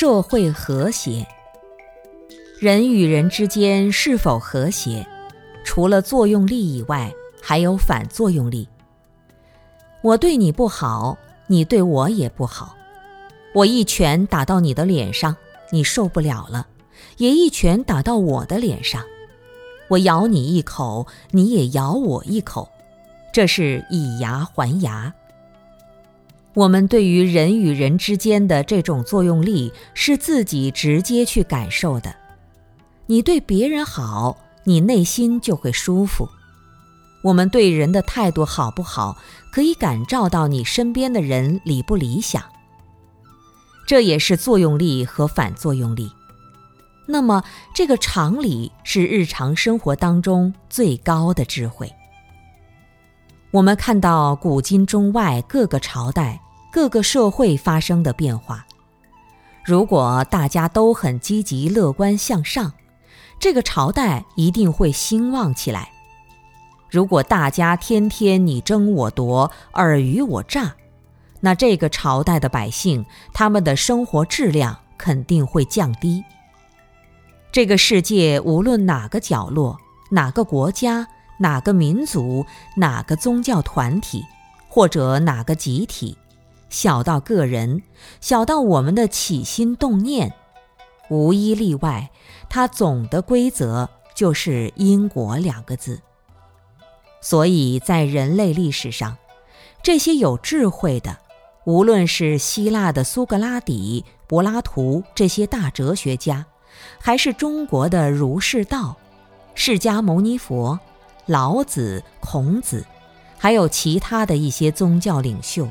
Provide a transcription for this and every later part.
社会和谐。人与人之间是否和谐，除了作用力以外，还有反作用力。我对你不好，你对我也不好。我一拳打到你的脸上，你受不了了，也一拳打到我的脸上。我咬你一口，你也咬我一口，这是以牙还牙。我们对于人与人之间的这种作用力，是自己直接去感受的。你对别人好，你内心就会舒服。我们对人的态度好不好，可以感召到你身边的人理不理想。这也是作用力和反作用力。那么，这个常理是日常生活当中最高的智慧。我们看到古今中外各个朝代、各个社会发生的变化，如果大家都很积极、乐观向上。这个朝代一定会兴旺起来。如果大家天天你争我夺、尔虞我诈，那这个朝代的百姓他们的生活质量肯定会降低。这个世界无论哪个角落、哪个国家、哪个民族、哪个宗教团体，或者哪个集体，小到个人，小到我们的起心动念。无一例外，它总的规则就是因果两个字。所以在人类历史上，这些有智慧的，无论是希腊的苏格拉底、柏拉图这些大哲学家，还是中国的儒释道、释迦牟尼佛、老子、孔子，还有其他的一些宗教领袖，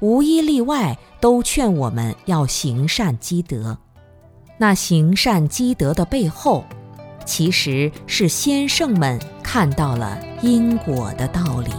无一例外都劝我们要行善积德。那行善积德的背后，其实是先圣们看到了因果的道理。